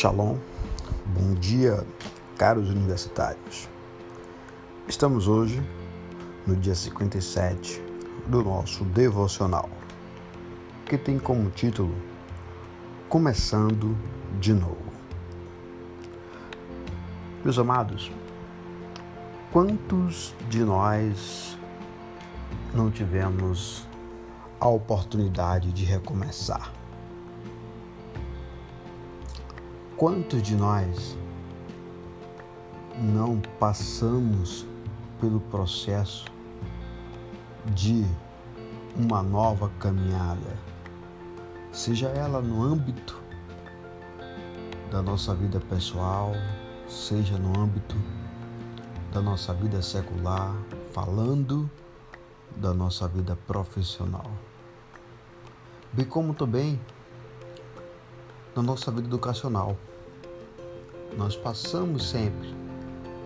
Shalom, bom dia, caros universitários. Estamos hoje no dia 57 do nosso devocional, que tem como título Começando de Novo. Meus amados, quantos de nós não tivemos a oportunidade de recomeçar? Quantos de nós não passamos pelo processo de uma nova caminhada, seja ela no âmbito da nossa vida pessoal, seja no âmbito da nossa vida secular, falando da nossa vida profissional, bem como também na nossa vida educacional nós passamos sempre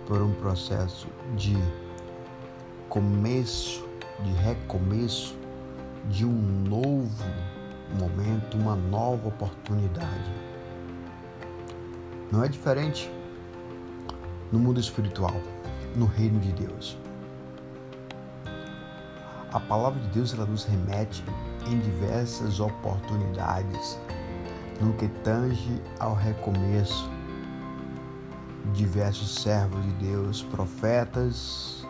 por um processo de começo, de recomeço, de um novo momento, uma nova oportunidade. Não é diferente no mundo espiritual, no reino de Deus. A palavra de Deus ela nos remete em diversas oportunidades no que tange ao recomeço, diversos servos de Deus, profetas,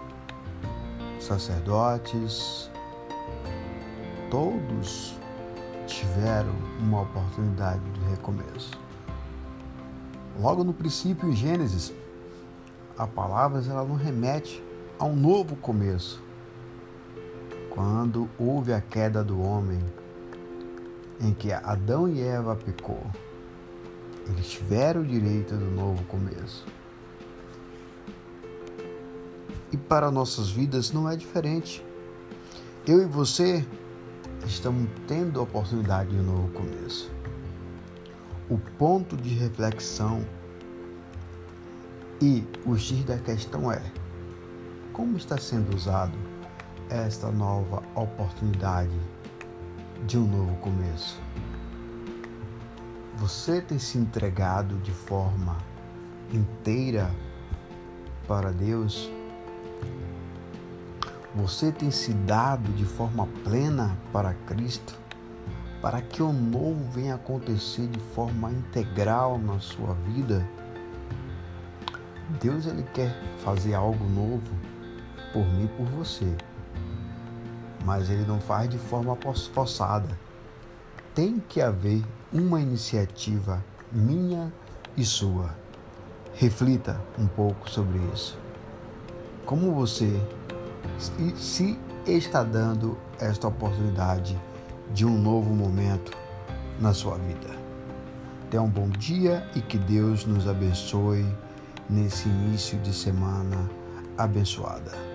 sacerdotes, todos tiveram uma oportunidade de recomeço. Logo no princípio, em Gênesis, a palavra ela não remete a um novo começo. Quando houve a queda do homem, em que Adão e Eva pecou, eles tiveram o direito do novo começo. E para nossas vidas não é diferente. Eu e você estamos tendo a oportunidade de um novo começo. O ponto de reflexão e o X da questão é: como está sendo usado esta nova oportunidade de um novo começo? Você tem se entregado de forma inteira para Deus? Você tem se dado de forma plena para Cristo? Para que o novo venha acontecer de forma integral na sua vida? Deus ele quer fazer algo novo por mim por você. Mas ele não faz de forma forçada. Tem que haver uma iniciativa minha e sua. Reflita um pouco sobre isso. Como você se está dando esta oportunidade de um novo momento na sua vida? Tenha um bom dia e que Deus nos abençoe nesse início de semana abençoada.